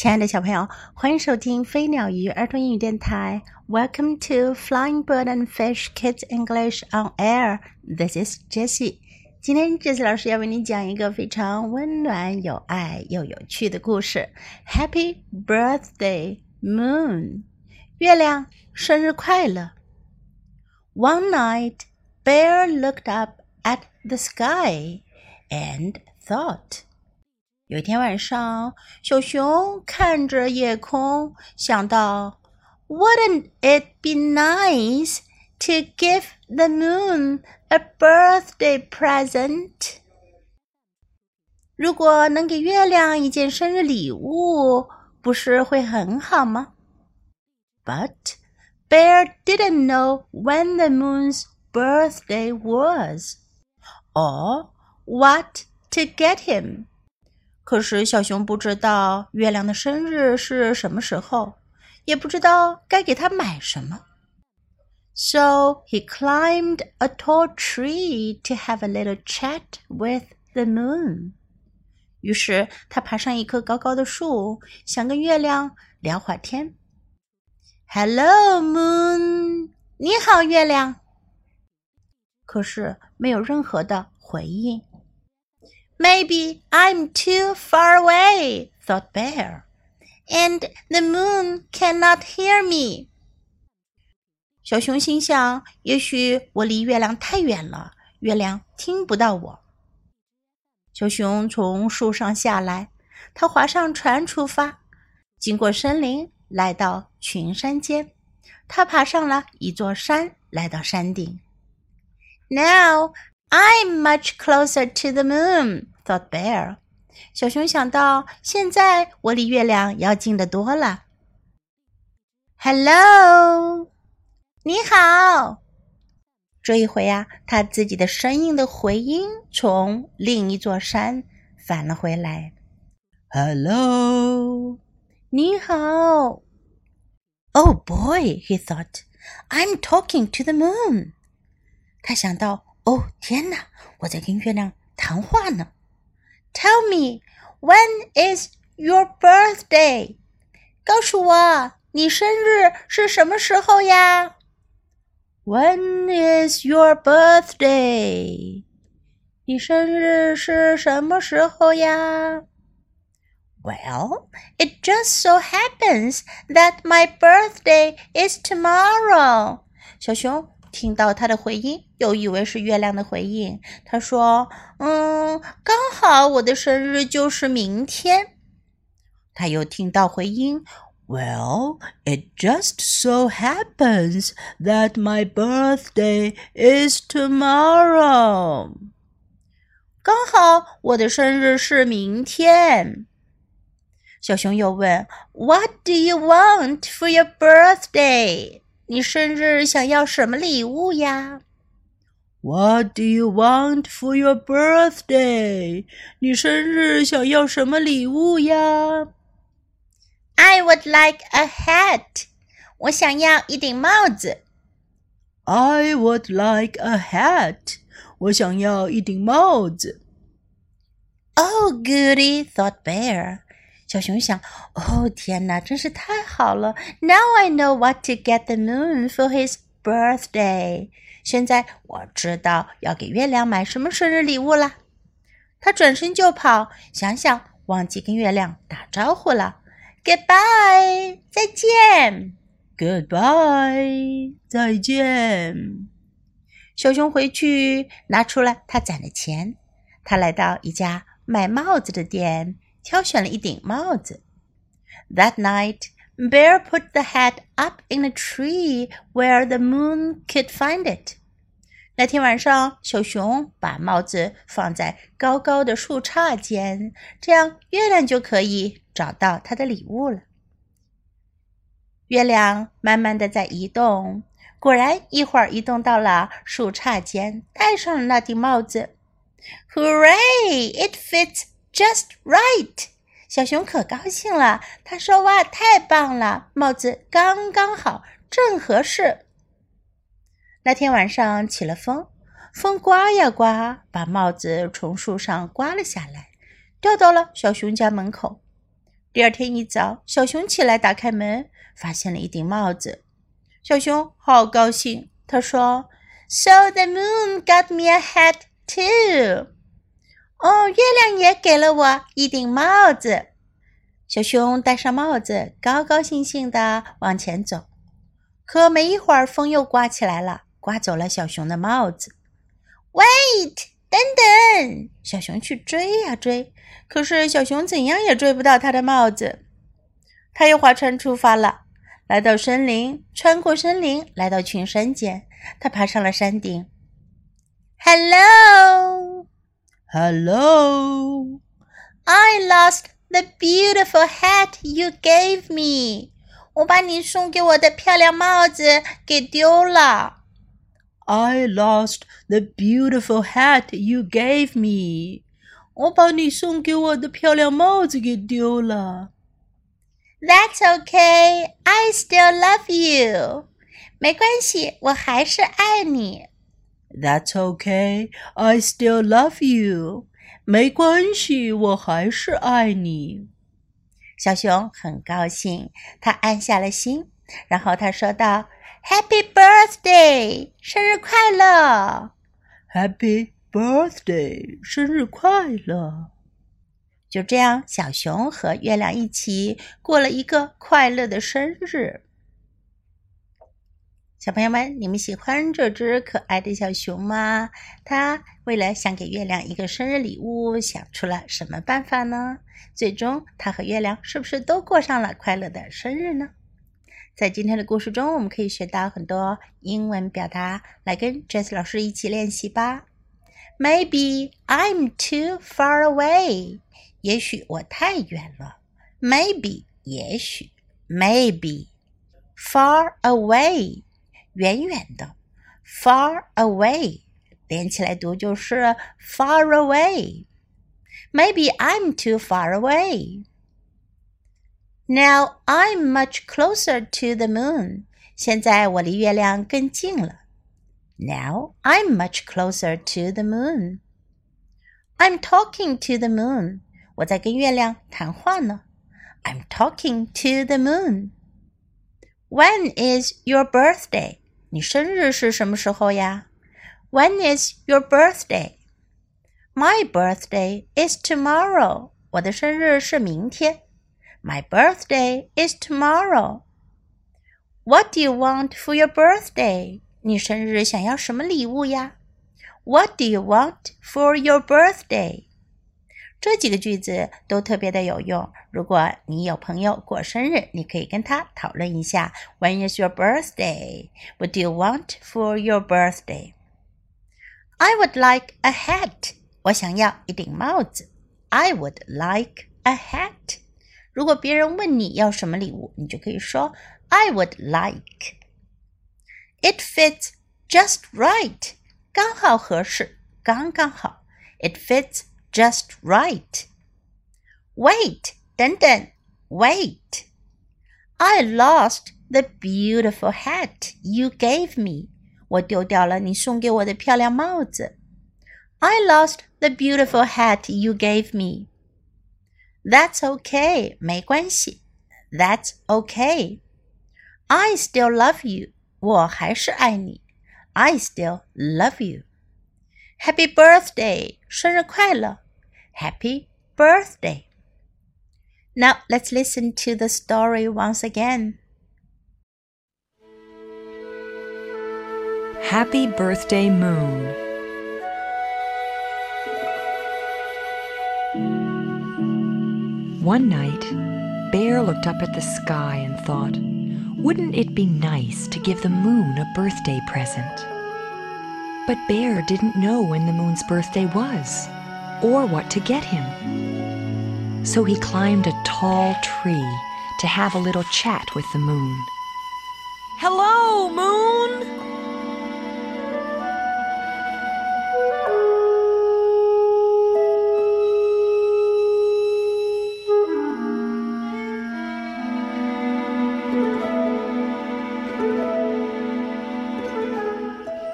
亲爱的小朋友，欢迎收听飞鸟鱼儿童英语电台。Welcome to Flying Bird and Fish Kids English on Air. This is Jessie. 今天 Jessie 老师要为你讲一个非常温暖、有爱又有趣的故事。Happy birthday, Moon！月亮，生日快乐。One night, Bear looked up at the sky and thought. 有一天晚上，小熊看着夜空，想到：“Wouldn't it be nice to give the moon a birthday present？” 如果能给月亮一件生日礼物，不是会很好吗？But Bear didn't know when the moon's birthday was, or what to get him. 可是小熊不知道月亮的生日是什么时候，也不知道该给它买什么。So he climbed a tall tree to have a little chat with the moon. 于是他爬上一棵高高的树，想跟月亮聊会儿天。Hello, moon！你好，月亮。可是没有任何的回应。Maybe I'm too far away, thought Bear, and the moon cannot hear me. 小熊心想：也许我离月亮太远了，月亮听不到我。小熊从树上下来，他划上船出发，经过森林，来到群山间。他爬上了一座山，来到山顶。Now I'm much closer to the moon, thought Bear. 小熊想到，现在我离月亮要近得多了。Hello，你好。这一回啊，他自己的声音的回音从另一座山返了回来。Hello，你好。Oh boy, he thought, I'm talking to the moon. 他想到。哦，天哪！我在跟月亮谈话呢。Tell me, when is your birthday？告诉我，你生日是什么时候呀？When is your birthday？你生日是什么时候呀？Well, it just so happens that my birthday is tomorrow. 小熊 听到他的回音，又以为是月亮的回应。他说：“嗯，刚好我的生日就是明天。”他又听到回音：“Well, it just so happens that my birthday is tomorrow。”刚好我的生日是明天。小熊又问：“What do you want for your birthday？” 你生日想要什么礼物呀？What do you want for your birthday？你生日想要什么礼物呀？I would like a hat。我想要一顶帽子。I would like a hat。我想要一顶帽子。Oh, goody! thought Bear. 小熊想：“哦，天哪，真是太好了！Now I know what to get the moon for his birthday。现在我知道要给月亮买什么生日礼物了。”他转身就跑，想想忘记跟月亮打招呼了。Goodbye，再见。Goodbye，再见。小熊回去拿出了他攒的钱，他来到一家卖帽子的店。挑选了一顶帽子。That night, Bear put the hat up in a tree where the moon could find it. 那天晚上，小熊把帽子放在高高的树杈间，这样月亮就可以找到它的礼物了。月亮慢慢的在移动，果然一会儿移动到了树杈间，戴上了那顶帽子。Hooray! It fits Just right，小熊可高兴了。他说：“哇，太棒了，帽子刚刚好，正合适。”那天晚上起了风，风刮呀刮，把帽子从树上刮了下来，掉到了小熊家门口。第二天一早，小熊起来打开门，发现了一顶帽子。小熊好高兴，他说：“So the moon got me a hat too。”哦，月亮也给了我一顶帽子。小熊戴上帽子，高高兴兴地往前走。可没一会儿，风又刮起来了，刮走了小熊的帽子。Wait，等等！小熊去追呀追。可是小熊怎样也追不到他的帽子，他又划船出发了，来到森林，穿过森林，来到群山间。他爬上了山顶。Hello Hello，Hello，I lost the beautiful hat you gave me。我把你送给我的漂亮帽子给丢了。I lost the beautiful hat you gave me。我把你送给我的漂亮帽子给丢了。That's okay, I still love you. 没关系，我还是爱你。 That's okay, I still love you. 没关系，我还是爱你。小熊很高兴，他安下了心，然后他说道：“Happy birthday，生日快乐！Happy。” Birthday，生日快乐！就这样，小熊和月亮一起过了一个快乐的生日。小朋友们，你们喜欢这只可爱的小熊吗？它为了想给月亮一个生日礼物，想出了什么办法呢？最终，它和月亮是不是都过上了快乐的生日呢？在今天的故事中，我们可以学到很多英文表达，来跟 Jess 老师一起练习吧。Maybe I'm too far away. 也许我太远了。Maybe 也许，Maybe far away 远远的，far away 连起来读就是 far away。Maybe I'm too far away. Now I'm much closer to the moon. 现在我离月亮更近了。now I'm much closer to the moon. I'm talking to the moon. 我在跟月亮谈话呢。I'm talking to the moon. When is your birthday? 你生日是什么时候呀？When is your birthday? My birthday is tomorrow. 我的生日是明天。My birthday is tomorrow. What do you want for your birthday? 你生日想要什么礼物呀？What do you want for your birthday？ 这几个句子都特别的有用。如果你有朋友过生日，你可以跟他讨论一下。When is your birthday? What do you want for your birthday? I would like a hat. 我想要一顶帽子。I would like a hat. 如果别人问你要什么礼物，你就可以说 I would like。it fits just right，刚好合适，刚刚好。It fits just right. Wait，等等，wait。I lost the beautiful hat you gave me. 我丢掉了你送给我的漂亮帽子。I lost the beautiful hat you gave me. That's okay. 没关系。That's okay. I still love you. 我还是爱你。I still love you. Happy birthday，生日快乐。 Happy birthday. Now let's listen to the story once again. Happy Birthday Moon. One night, Bear looked up at the sky and thought, wouldn't it be nice to give the moon a birthday present? But Bear didn't know when the moon's birthday was, or what to get him. So he climbed a tall tree to have a little chat with the moon. Hello, moon!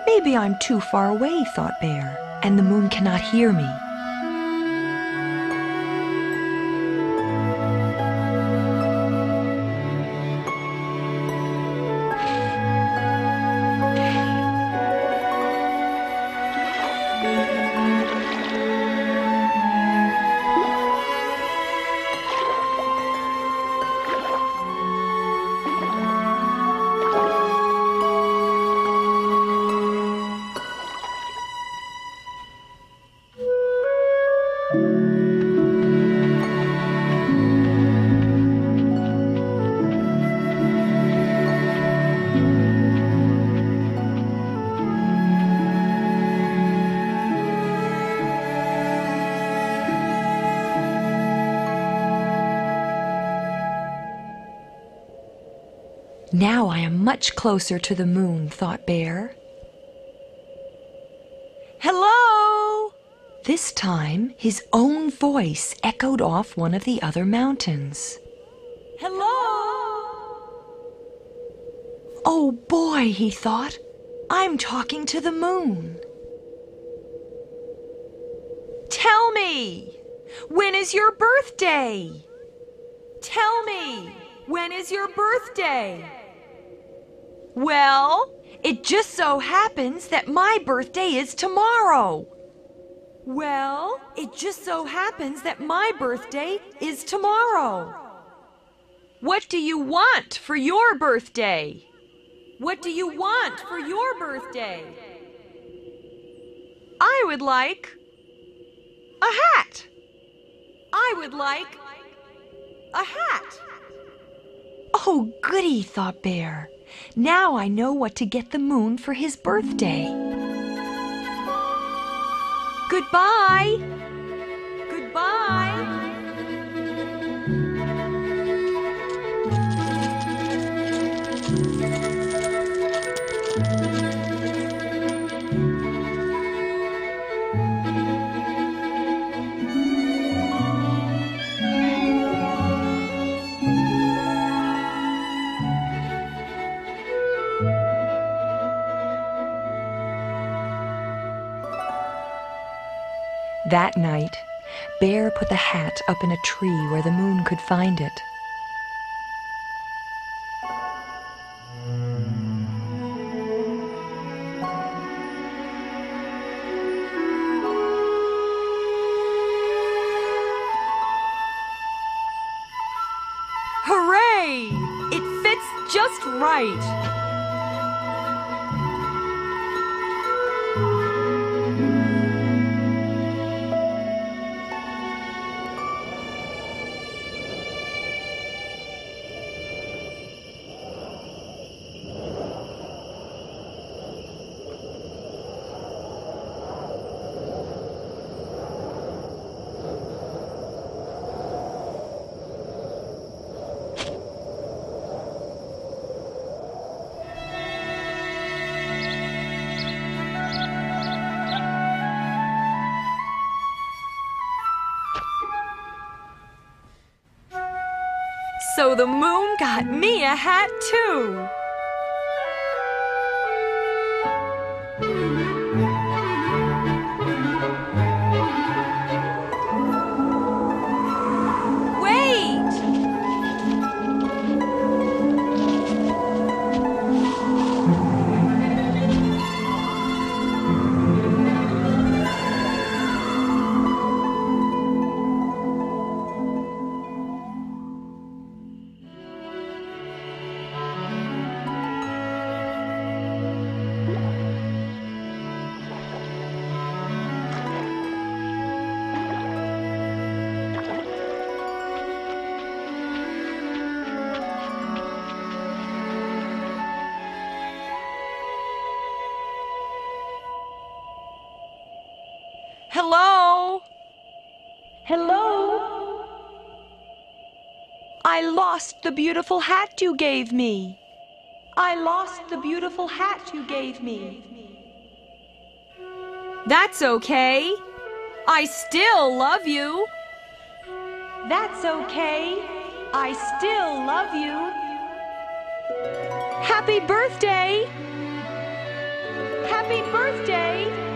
Maybe I'm too far away, thought Bear, and the moon cannot hear me. Now I am much closer to the moon, thought Bear. Hello! This time, his own voice echoed off one of the other mountains. Hello! Oh boy, he thought. I'm talking to the moon. Tell me, when is your birthday? Tell me, when is your birthday? Well, it just so happens that my birthday is tomorrow. Well, it just so happens that my birthday is tomorrow. What do you want for your birthday? What do you want for your birthday? I would like a hat. I would like a hat. Oh, goody, thought Bear. Now I know what to get the moon for his birthday. Goodbye. That night, Bear put the hat up in a tree where the moon could find it. Hooray! It fits just right. So the moon got me a hat too. Hello? Hello? I lost the beautiful hat you gave me. I lost the beautiful hat you gave me. That's okay. I still love you. That's okay. I still love you. Happy birthday! Happy birthday!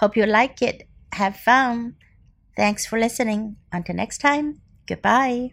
Hope you like it. Have fun. Thanks for listening. Until next time. Goodbye.